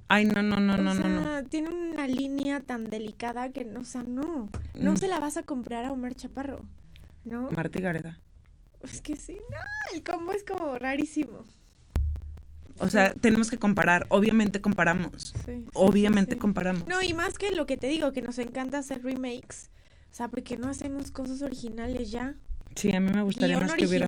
Ay, no, no, no, no, no, no. Tiene una línea tan delicada que, o sea, no, no mm. se la vas a comprar a Omar Chaparro, ¿no? Marta Gareda. Es que sí, no, el combo es como rarísimo. O sea, tenemos que comparar. Obviamente comparamos. Obviamente comparamos. No, y más que lo que te digo, que nos encanta hacer remakes. O sea, porque no hacemos cosas originales ya. Sí, a mí me gustaría más que hubiera.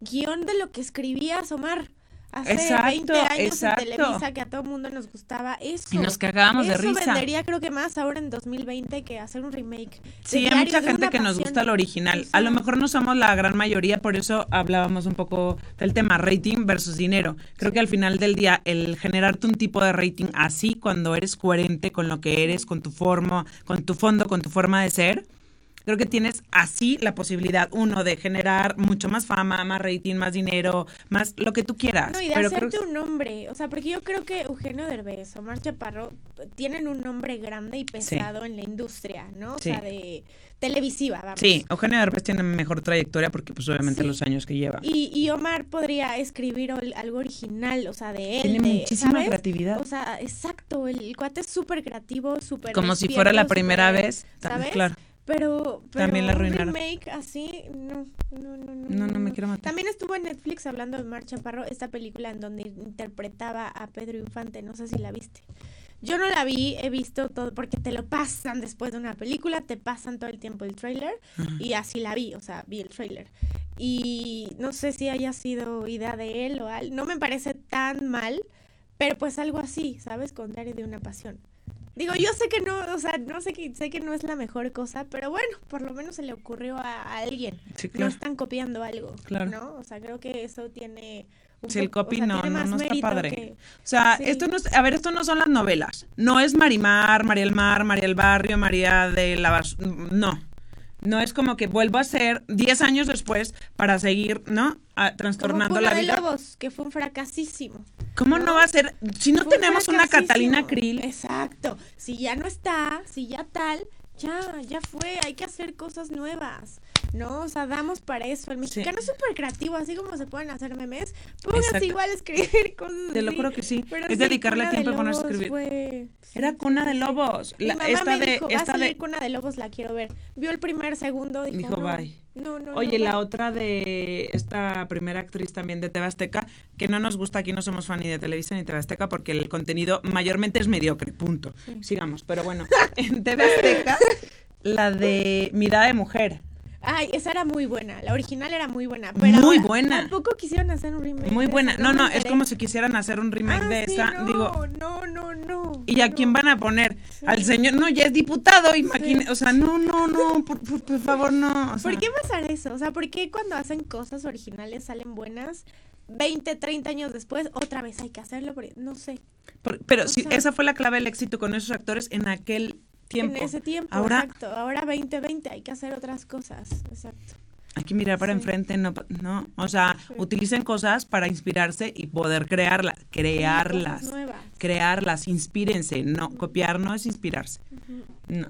Guión de lo que escribías, Omar hace exacto, 20 años en Televisa que a todo mundo nos gustaba eso. Y nos cagábamos de risa. Eso vendería creo que más ahora en 2020 que hacer un remake. Sí, hay mucha gente que nos gusta lo original. A lo mejor no somos la gran mayoría, por eso hablábamos un poco del tema rating versus dinero. Creo que al final del día el generarte un tipo de rating así cuando eres coherente con lo que eres, con tu forma, con tu fondo, con tu forma de ser, Creo que tienes así la posibilidad, uno, de generar mucho más fama, más rating, más dinero, más lo que tú quieras. No, y de hacerte un nombre. O sea, porque yo creo que Eugenio Derbez, Omar Chaparro, tienen un nombre grande y pesado en la industria, ¿no? O sea, de televisiva, vamos. Sí, Eugenio Derbez tiene mejor trayectoria porque pues obviamente los años que lleva. Y, y Omar podría escribir algo original, o sea, de él. Tiene muchísima creatividad. O sea, exacto, el, cuate es súper creativo, súper Como si fuera la primera vez, ¿sabes? Claro. Pero, también la arruinaron. remake así, no, no, no, no. No, no me quiero matar. También estuvo en Netflix hablando de Mar Chaparro, esta película en donde interpretaba a Pedro Infante, no sé si la viste. Yo no la vi, he visto todo, porque te lo pasan después de una película, te pasan todo el tiempo el trailer, y así la vi, o sea, vi el trailer. Y no sé si haya sido idea de él o algo, no me parece tan mal, pero pues algo así, ¿sabes? Contrario de una pasión. Digo, yo sé que no, o sea, no sé que sé que no es la mejor cosa, pero bueno, por lo menos se le ocurrió a, alguien. No están copiando algo, claro. ¿no? O sea, creo que eso tiene si el copy no, no, no está padre. O sea, esto no a ver, esto no son las novelas. No es Marimar, María el Mar, María el Barrio, María de la No. No es como que vuelvo a ser 10 años después para seguir, ¿no? trastornando la vida. de Lobos, que fue un fracasísimo. ¿Cómo no, va a ser? Si no tenemos una Catalina Krill. Exacto. Si ya no está, si ya tal, ya, ya fue. Hay que hacer cosas nuevas. ¿No? O sea, damos para eso. El mexicano es súper creativo, así como se pueden hacer memes. Pónganse igual a escribir cosas. Te lo juro que sí. es dedicarle tiempo a ponerse a escribir. Era Cuna de Lobos. La, mamá esta me dijo, de, esta de... Cuna de Lobos, la quiero ver. Vio el primer segundo, dijo, dijo bye. No, no, Oye, la otra de esta primera actriz también de Tebasteca, que no nos gusta, aquí no somos fan ni de Televisa ni Tebasteca porque el contenido mayormente es mediocre, punto. Sigamos, pero bueno, en Tebasteca, la de Mirada de Mujer. Ay, esa era muy buena. La original era muy buena. muy buena. Tampoco quisieron hacer un remake. Muy buena. No, no, es como si quisieran hacer un remake ah, de esa. No, Digo. No, no, no. ¿Y a quién van a poner? Al señor. No, ya es diputado, imagínate. O sea, no, no, no. Por, favor, no. ¿Por qué pasar eso? O sea, ¿por qué cuando hacen cosas originales salen buenas? 20, 30 años después, otra vez hay que hacerlo. No sé. pero si esa fue la clave del éxito con esos actores en aquel en ese tiempo, Ahora, exacto. Ahora 2020 hay que hacer otras cosas, exacto. Hay que mirar para enfrente, no, no, o sea, utilicen cosas para inspirarse y poder crearlas, crearlas, crearlas, inspírense, no, copiar no es inspirarse, no.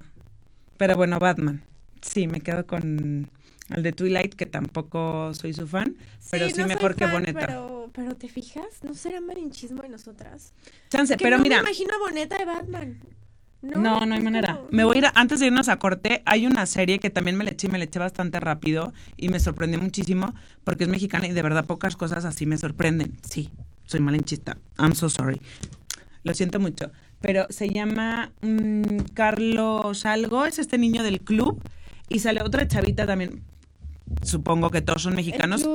Pero bueno, Batman, sí, me quedo con el de Twilight, que tampoco soy su fan, pero sí, mejor que Boneta. Pero, pero te fijas, ¿no será marinchismo de nosotras? Chance, pero mira. me imagino a Boneta de Batman. No, no, hay manera. Me voy a ir, antes de irnos a corte, hay una serie que también me le eché, me le eché bastante rápido y me sorprendió muchísimo porque es mexicana y de verdad pocas cosas así me sorprenden. Sí, soy malinchista. I'm so sorry. Lo siento mucho. Pero se llama mm, Carlos Algo, es este niño del club y sale otra chavita también. Supongo que todos son mexicanos.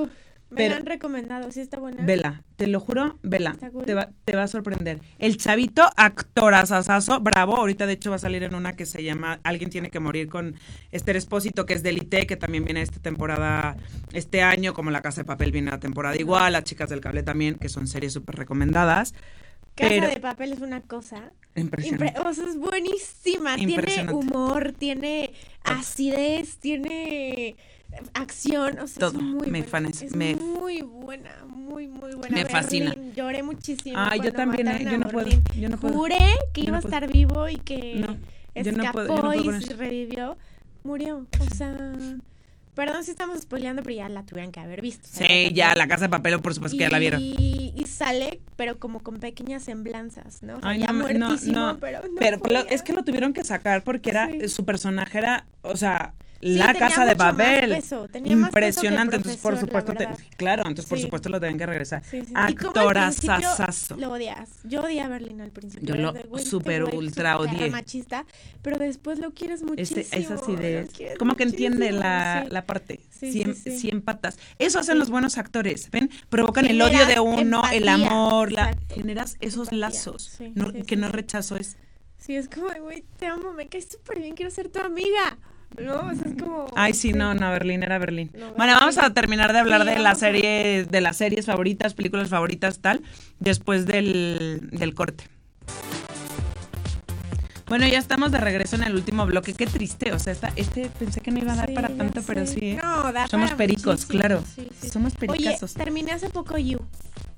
Me han recomendado, sí está buena. Vela, te lo juro, vela, te va, te va a sorprender. El chavito, actorazazazo, bravo, ahorita de hecho va a salir en una que se llama Alguien tiene que morir con Esther Espósito, que es del IT, que también viene esta temporada, este año, como La Casa de Papel viene la temporada igual, Las Chicas del Cable también, que son series súper recomendadas. Casa de Papel es una cosa. Impresionante. o sea, es buenísima. Tiene humor, tiene acidez, tiene acción, o sea, es muy me buena. Es muy buena, muy, muy buena. Me fascina. lloré muchísimo. Ah, yo también, eh, yo no, puedo, yo no puedo. Juré que iba a estar vivo y que escapó y revivió. Murió, o sea... Perdón si estamos spoileando, pero ya la tuvieron que haber visto. Sí, ya, la casa de papel, por supuesto que ya la vieron. Y, sale, pero como con pequeñas semblanzas, ¿no? Ay, ya muertísimo, pero Pero es que lo tuvieron que sacar porque era su personaje era, o sea, la casa de Babel. Impresionante. Entonces, por supuesto, claro, entonces por supuesto lo deben que regresar. Actorazazazo. Lo odias. Yo odié a Berlín al principio. Yo lo super ultra odié. machista, pero después lo quieres muchísimo. es así de. Como que entiende la, la parte. Sí, empatas. Eso hacen los buenos actores. ¿Ven? Provocan el odio de uno, el amor, la, generas esos lazos. que no rechazo es. Sí, es como, güey, te amo, me caes súper bien, quiero ser tu amiga. No, es como. Ay, sí, no, no, Berlín era Berlín. bueno, vamos a terminar de hablar de la serie, de las series favoritas, películas favoritas, tal, después del, del corte. Bueno, ya estamos de regreso en el último bloque. Qué triste, o sea, esta, este pensé que no iba a dar para tanto, pero sí. No, da Somos pericos, claro. Somos pericazos. Oye, terminé hace poco You.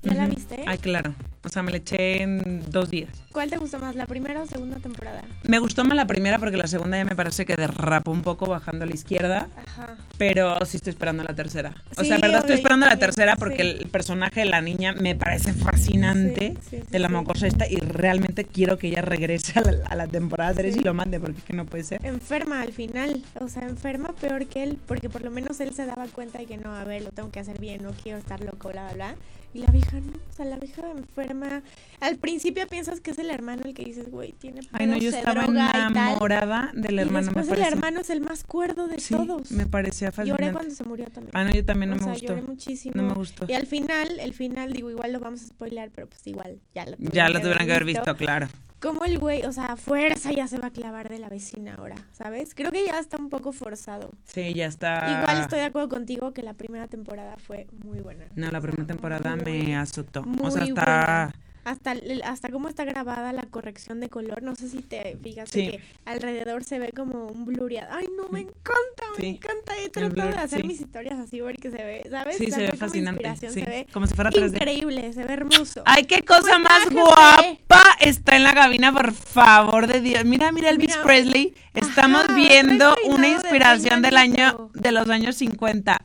¿Ya la viste? Ay, claro. O sea, me la eché en dos días. ¿Cuál te gustó más, la primera o segunda temporada? Me gustó más la primera porque la segunda ya me parece que derrapó un poco bajando a la izquierda. Ajá. Pero sí estoy esperando la tercera. O sea, en verdad estoy esperando la tercera porque el personaje de la niña me parece fascinante de la mocosa esta y realmente quiero que ella regrese a la, temporada 3 y lo mande porque es que no puede ser. Enferma al final. O sea, enferma peor que él porque por lo menos él se daba cuenta de que no, a ver, lo tengo que hacer bien, no quiero estar loco, bla, bla, bla. Y la vieja no, o sea, la vieja enferma. Al principio piensas que es el hermano el que dices, güey, tiene Ay, no, yo estaba enamorada del hermano. Y después el hermano es el más cuerdo de sí, todos. me parecía fascinante. Lloré cuando se murió también. Ah, no, yo también no o me sea, gustó. Lloré muchísimo. No me gustó. Y al final, el final, digo, igual lo vamos a spoiler, pero pues igual, ya lo Ya lo tuvieran que haber visto, claro. Como el güey, o sea, fuerza ya se va a clavar de la vecina ahora, ¿sabes? Creo que ya está un poco forzado. Sí, ya está. Igual estoy de acuerdo contigo que la primera temporada fue muy buena. No, la primera temporada me azotó. Muy o sea, está... buena. Hasta, hasta cómo está grabada la corrección de color, no sé si te fijas Sí. que alrededor se ve como un blureado. Ay, no, me encanta, me encanta. He tratado blur, de hacer sí. mis historias así porque se ve, ¿sabes? Sí, se ve fascinante. Se ve Como si fuera 3D. increíble, se ve hermoso. Ay, qué cosa más Relájate. guapa está en la cabina, por favor de Dios. Mira, mira Elvis Mira. Presley. Estamos Ajá, viendo una de inspiración del año de los años 50.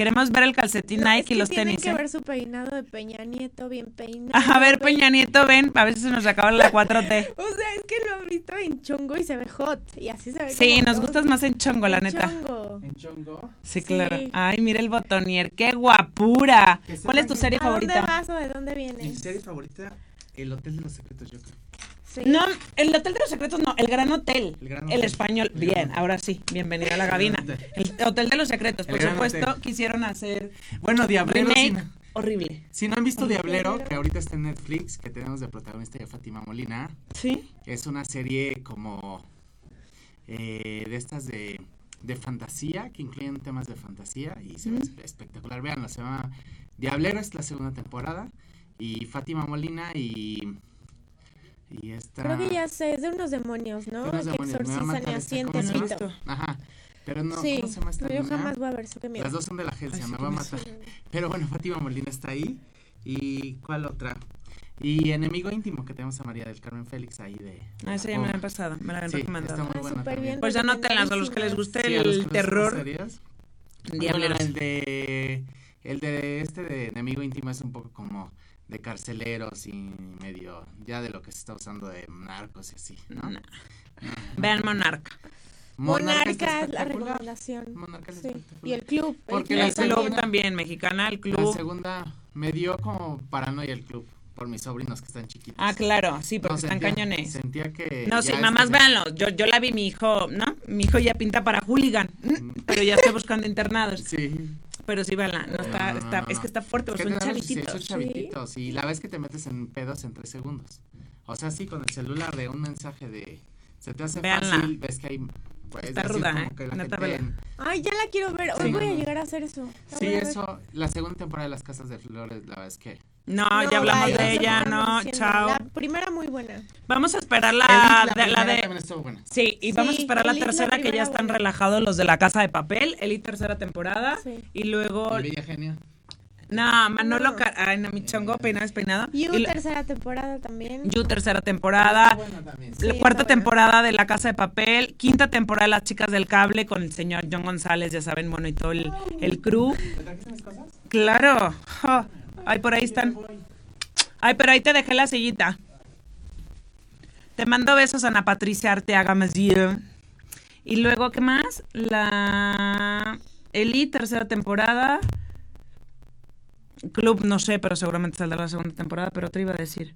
Queremos ver el calcetín No, es Nike que y los tienen tenis. que ¿eh? ver su peinado de Peña Nieto, bien peinado. A ver. Peña Nieto, ven, a ver si se nos acaba la 4T. O sea, es que lo han visto en chongo y se ve hot. Y así se ve Sí, como nos gustas más en chongo, la en neta. chongo. En Chongo. Sí, Sí. claro. Ay, mira el botonier, qué guapura. ¿Cuál es tu serie ¿A dónde favorita? vas o de dónde Mi vienes? serie favorita, El Hotel de los Secretos, yo creo. Sí. No, el Hotel de los Secretos no, el Gran Hotel. El Gran El Hotel. español. El Bien, Gran Hotel. ahora sí, bienvenida a la cabina. El Hotel de los Secretos, El por supuesto, Hotel. quisieron hacer Bueno, Diablero. Si remake no, horrible. si no han visto Diablero, Diablero. que ahorita está en Netflix, que tenemos de protagonista a Fátima Molina, ¿Sí? es una serie como eh, de estas de, de fantasía, que incluyen temas de fantasía y se ve espectacular. Vean, se llama Diablero, es la segunda temporada, y Fátima Molina y... Y esta... Creo que ya sé, es de unos demonios, ¿no? de unos que demonios, exorcizan y matar así en. Ajá. Pero no, sí, ¿cómo se llama esta pero yo niña? jamás voy a ver eso que miedo. Las dos son de la agencia, Ay, me va a matar. Pero bueno, Fátima Molina está ahí. ¿Y cuál otra? Y Enemigo Íntimo, que tenemos a María del Carmen Félix ahí de... Ah, esa ya me la han pasado, me la habían Sí, recomendado. está muy Ah, buena bien. Pues anótenlas a los que les guste Sí, el terror. Bueno, el de... El de este de Enemigo Íntimo es un poco como de carceleros y medio ya de lo que se está usando de narcos y así, ¿no? No. Vean Monarca. Monarca es la recomendación. Monarca es Sí. Y el club. Porque el la El club segunda- también, mexicana, el La club. segunda me dio como paranoia el club por mis sobrinos que están chiquitos. Ah, claro, sí, porque No, están sentía- cañones. Sentía que. No, sí, mamás, que véanlo. Yo, yo la vi, mi hijo, ¿no? Mi hijo ya pinta para hooligan, mm, pero ya está buscando internados. Sí. Pero sí, véanla, no está, No, no, está, es que está fuerte, Que son te dan los chavititos. 18 chavititos y la vez que te metes en pedos en tres segundos. O sea, sí, con el celular de un mensaje de. Se te hace fácil, ves que hay. Pues, Está ruda, como ¿eh? que la gente Ay, ya la quiero ver. Hoy Sí. voy a llegar a hacer eso. La Sí, eso. La segunda temporada de Las Casas de Flores, la verdad es que. No, No, ya hablamos vaya, de ella, no, chao. La primera muy buena. Vamos a esperar la, Elite, de, la primera de... también estuvo buena. Sí, y vamos a esperar la Elite, la tercera, que ya están buena. relajados los de la Casa de Papel, Elite tercera temporada, Sí. y luego... Genio. No, Manolo, No. Car- ay, no, mi chongo, peinado despeinado. You, Y tercera temporada también. You, tercera temporada. También. Sí, la cuarta buena. temporada de La Casa de Papel, quinta temporada de Las Chicas del Cable con el señor John González, ya saben, bueno, y todo el, el crew. ¿Te trajiste mis cosas? Claro. Ja. Ay, por ahí están. Ay, pero ahí te dejé la sillita. Te mando besos, Ana Patricia Arteaga Messier. Y luego, ¿qué más? La Eli, tercera temporada. Club, no sé, pero seguramente saldrá la segunda temporada, pero te iba a decir.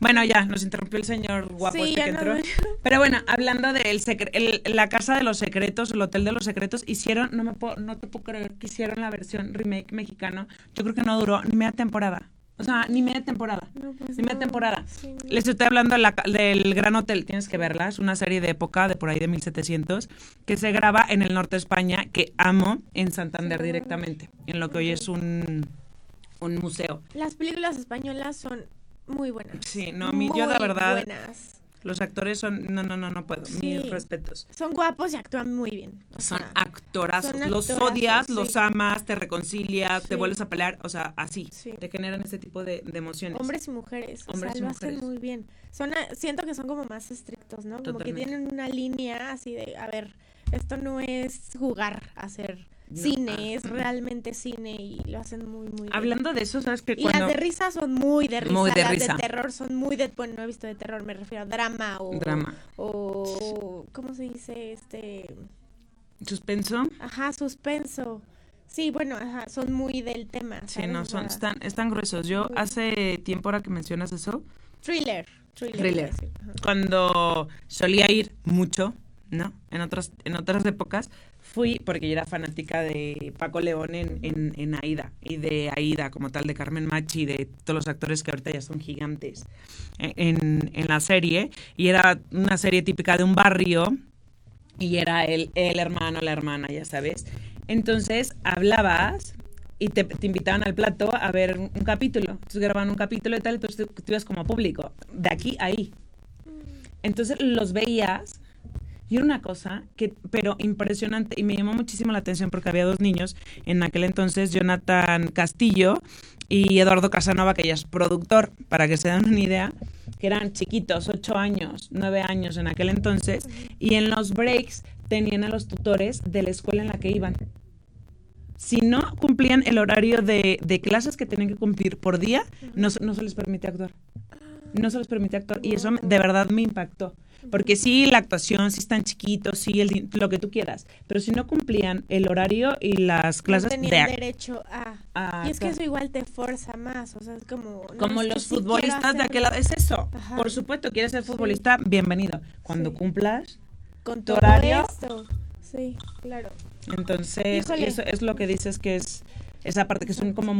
Bueno, ya, nos interrumpió el señor guapo Sí, este que entró. Pero bueno, hablando de el secre- el- la casa de los secretos, el hotel de los secretos, hicieron, no me puedo, no te puedo creer que hicieron la versión remake mexicano. Yo creo que no duró ni media temporada. O sea, ni media temporada. No, pues ni media no. temporada. Sí. Les estoy hablando de la del Gran Hotel, tienes que verla, es una serie de época de por ahí de 1700 que se graba en el norte de España, que amo en Santander directamente, en lo que hoy es un, un museo. Las películas españolas son muy buenas. Sí, no, a mí yo la verdad, buenas. los actores son, no, no, no, no puedo, Sí. mis respetos. Son guapos y actúan muy bien. O Son sea, actorazos. son los odias, sí. los amas, te reconcilias, te vuelves a pelear. O sea, así. Sí. Te generan ese tipo de, de emociones. hombres y mujeres. Hombres o sea, y lo mujeres. hacen muy bien. Son siento que son como más estrictos, ¿no? Como Totalmente. que tienen una línea así de, a ver, esto no es jugar a hacer No, cine, ah, es realmente cine y lo hacen muy, muy bien. Hablando de eso, ¿sabes que Y cuando... las de risa son muy de risa. Muy de las risa. de terror son muy de. Bueno, no he visto de terror, me refiero a drama o. Drama. O. ¿Cómo se dice? Este. Suspenso. Ajá, suspenso. Sí, bueno, ajá, son muy del tema. Sí, ¿sabes? no, O son, están, están gruesos. Yo hace tiempo ahora que mencionas eso, Thriller. Thriller. Thriller. cuando solía ir mucho, ¿no? En otras, en otras épocas, fui porque yo era fanática de Paco León en, en, Aida y de Aida como tal, de Carmen Machi, de todos los actores que ahorita ya son gigantes en, en la serie. Y era una serie típica de un barrio y era el, el hermano, la hermana, ya sabes. Entonces hablabas y te, te, invitaban al plato a ver un, capítulo. Entonces grababan un capítulo y tal, entonces tú, tú ibas como público, de aquí a ahí. Entonces los veías y una cosa que, pero impresionante, y me llamó muchísimo la atención porque había dos niños en aquel entonces, Jonathan Castillo y Eduardo Casanova, que ya es productor, para que se den una idea, que eran chiquitos, ocho años, nueve años en aquel entonces, y en los breaks tenían a los tutores de la escuela en la que iban. Si no cumplían el horario de, de clases que tenían que cumplir por día, no, no se les permite actuar. No se les permite actuar. Y eso de verdad me impactó. Porque sí, la actuación, sí están chiquitos, sí, el, lo que tú quieras. Pero si no cumplían el horario y las clases no tenían derecho a... y es que eso igual te forza más, o sea, es como... Como los futbolistas de aquel lado, es eso. Por supuesto, quieres ser futbolista, bienvenido. Cuando cumplas con tu horario... Sí, claro. Entonces, eso es lo que dices que es esa parte que son como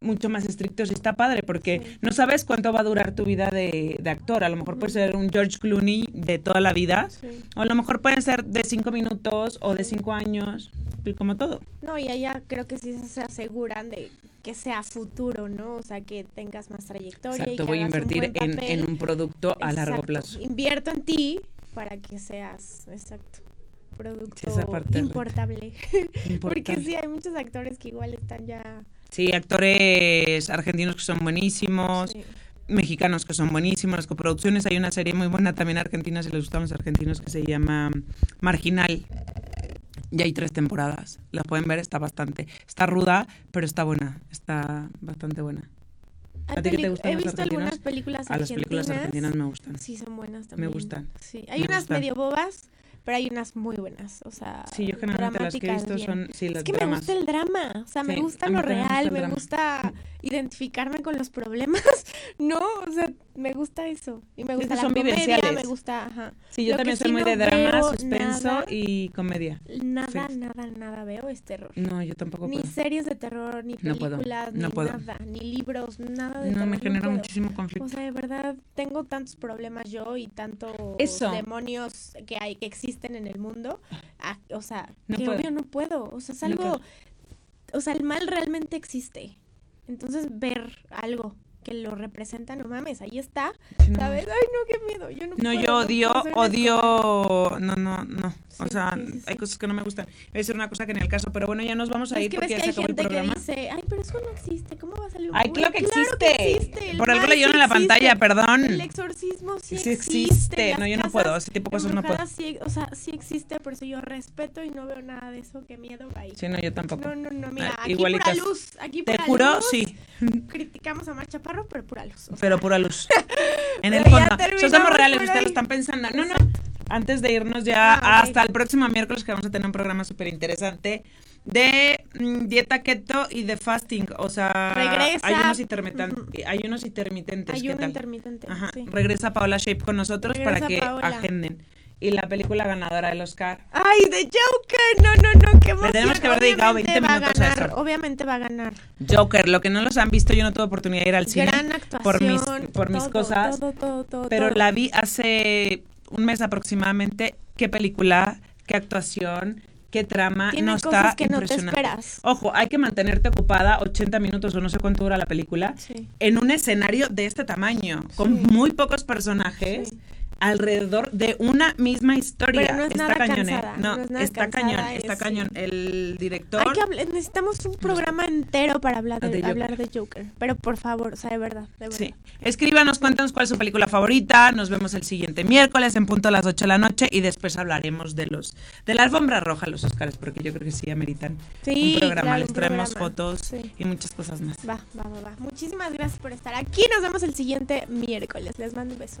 mucho más estrictos y está padre porque no sabes cuánto va a durar tu vida de, actor. A lo mejor puede ser un George Clooney de toda la vida o a lo mejor pueden ser de cinco minutos o de cinco años, como todo. No, y allá creo que sí se aseguran de que sea futuro, ¿no? O sea, que tengas más trayectoria. Exacto, voy a invertir en, un producto a largo plazo. Invierto en ti para que seas, exacto producto importable. Porque sí, hay muchos actores que igual están ya Sí, actores argentinos que son buenísimos. mexicanos que son buenísimos, las coproducciones. Hay una serie muy buena también argentina, si les gustan los argentinos, que se llama Marginal. Ya hay tres temporadas. La pueden ver, está bastante. Está ruda, pero está buena. Está bastante buena. ¿A ti qué te gustan He visto algunas películas argentinas. A las películas argentinas me gustan. Sí, son buenas también. Me gustan. Sí, hay unas medio bobas, pero hay unas muy buenas, o sea, Sí, yo generalmente las que he visto son sí, Es que me gusta el drama, o sea, me gusta lo real, me gusta identificarme con los problemas, no, o sea, me gusta eso. Y me gusta la son comedia, me gusta, ajá. Sí, yo también soy muy de drama, suspenso y comedia. Nada, nada, nada veo es terror. No, yo tampoco Ni series de terror, ni películas, ni nada, ni libros, nada de no, terror. me genera muchísimo conflicto. O sea, de verdad, tengo tantos problemas yo y tantos demonios que hay, que existen en el mundo. o sea, que obvio no puedo. O sea, es algo... o sea, el mal realmente existe. Entonces, ver algo que lo representa, no mames, ahí está, ¿sabes? Ay, no, qué miedo, yo no No, yo odio, odio, no, no, no, o sea, hay cosas que no me gustan. Voy a decir una cosa que en el caso, pero bueno, ya nos vamos a ir porque ya se acabó el programa. Que dice, ay, pero eso no existe, ¿cómo va a salir un Ay, claro que existe. Por algo leyeron en la pantalla, perdón. El exorcismo sí, sí existe. No, yo no puedo, ese tipo de cosas no puedo. o sea, sí existe, por eso yo respeto y no veo nada de eso, qué miedo ahí. Sí, no, yo tampoco. No, no, no, mira, aquí pura luz, aquí pura Te juro, sí. Criticamos a Marcha Pero pura luz. Pero pura luz. en el fondo. Somos reales, ustedes lo están pensando. No, no antes de irnos ya ah, hasta el próximo miércoles que vamos a tener un programa súper interesante de mm, dieta keto y de fasting, o sea, regresa. hay unos intermitentes, hay unos intermitentes, hay un intermitente, Ajá. Regresa Paola Shape con nosotros para que agenden. Y la película ganadora del Oscar. ¡Ay, de Joker! No, no, no, qué emoción. Le tenemos que haber dedicado 20 minutos a, eso. Obviamente va a ganar. Joker, lo que no los han visto, yo no tuve oportunidad de ir al cine. Gran actuación. Por mis, por mis cosas. Todo, todo, todo, pero la vi hace un mes aproximadamente, qué película, qué actuación, qué trama, no está que impresionante. No te Ojo, hay que mantenerte ocupada 80 minutos o no sé cuánto dura la película en un escenario de este tamaño, con muy pocos personajes alrededor de una misma historia. Pero no es está nada cañón, ¿eh? No, está cañón, está cañón. El director. Hay que necesitamos un programa entero para hablar de, hablar de Joker. Pero por favor, o sea, de verdad, de verdad. Sí. Escríbanos, cuéntanos cuál es su película favorita. Nos vemos el siguiente miércoles en punto a las 8 de la noche y después hablaremos de los de la alfombra roja, los Oscars, porque yo creo que sí ameritan sí, un programa. Les traemos fotos y muchas cosas más. Va, va, va, va. Muchísimas gracias por estar aquí. Nos vemos el siguiente miércoles. Les mando un beso.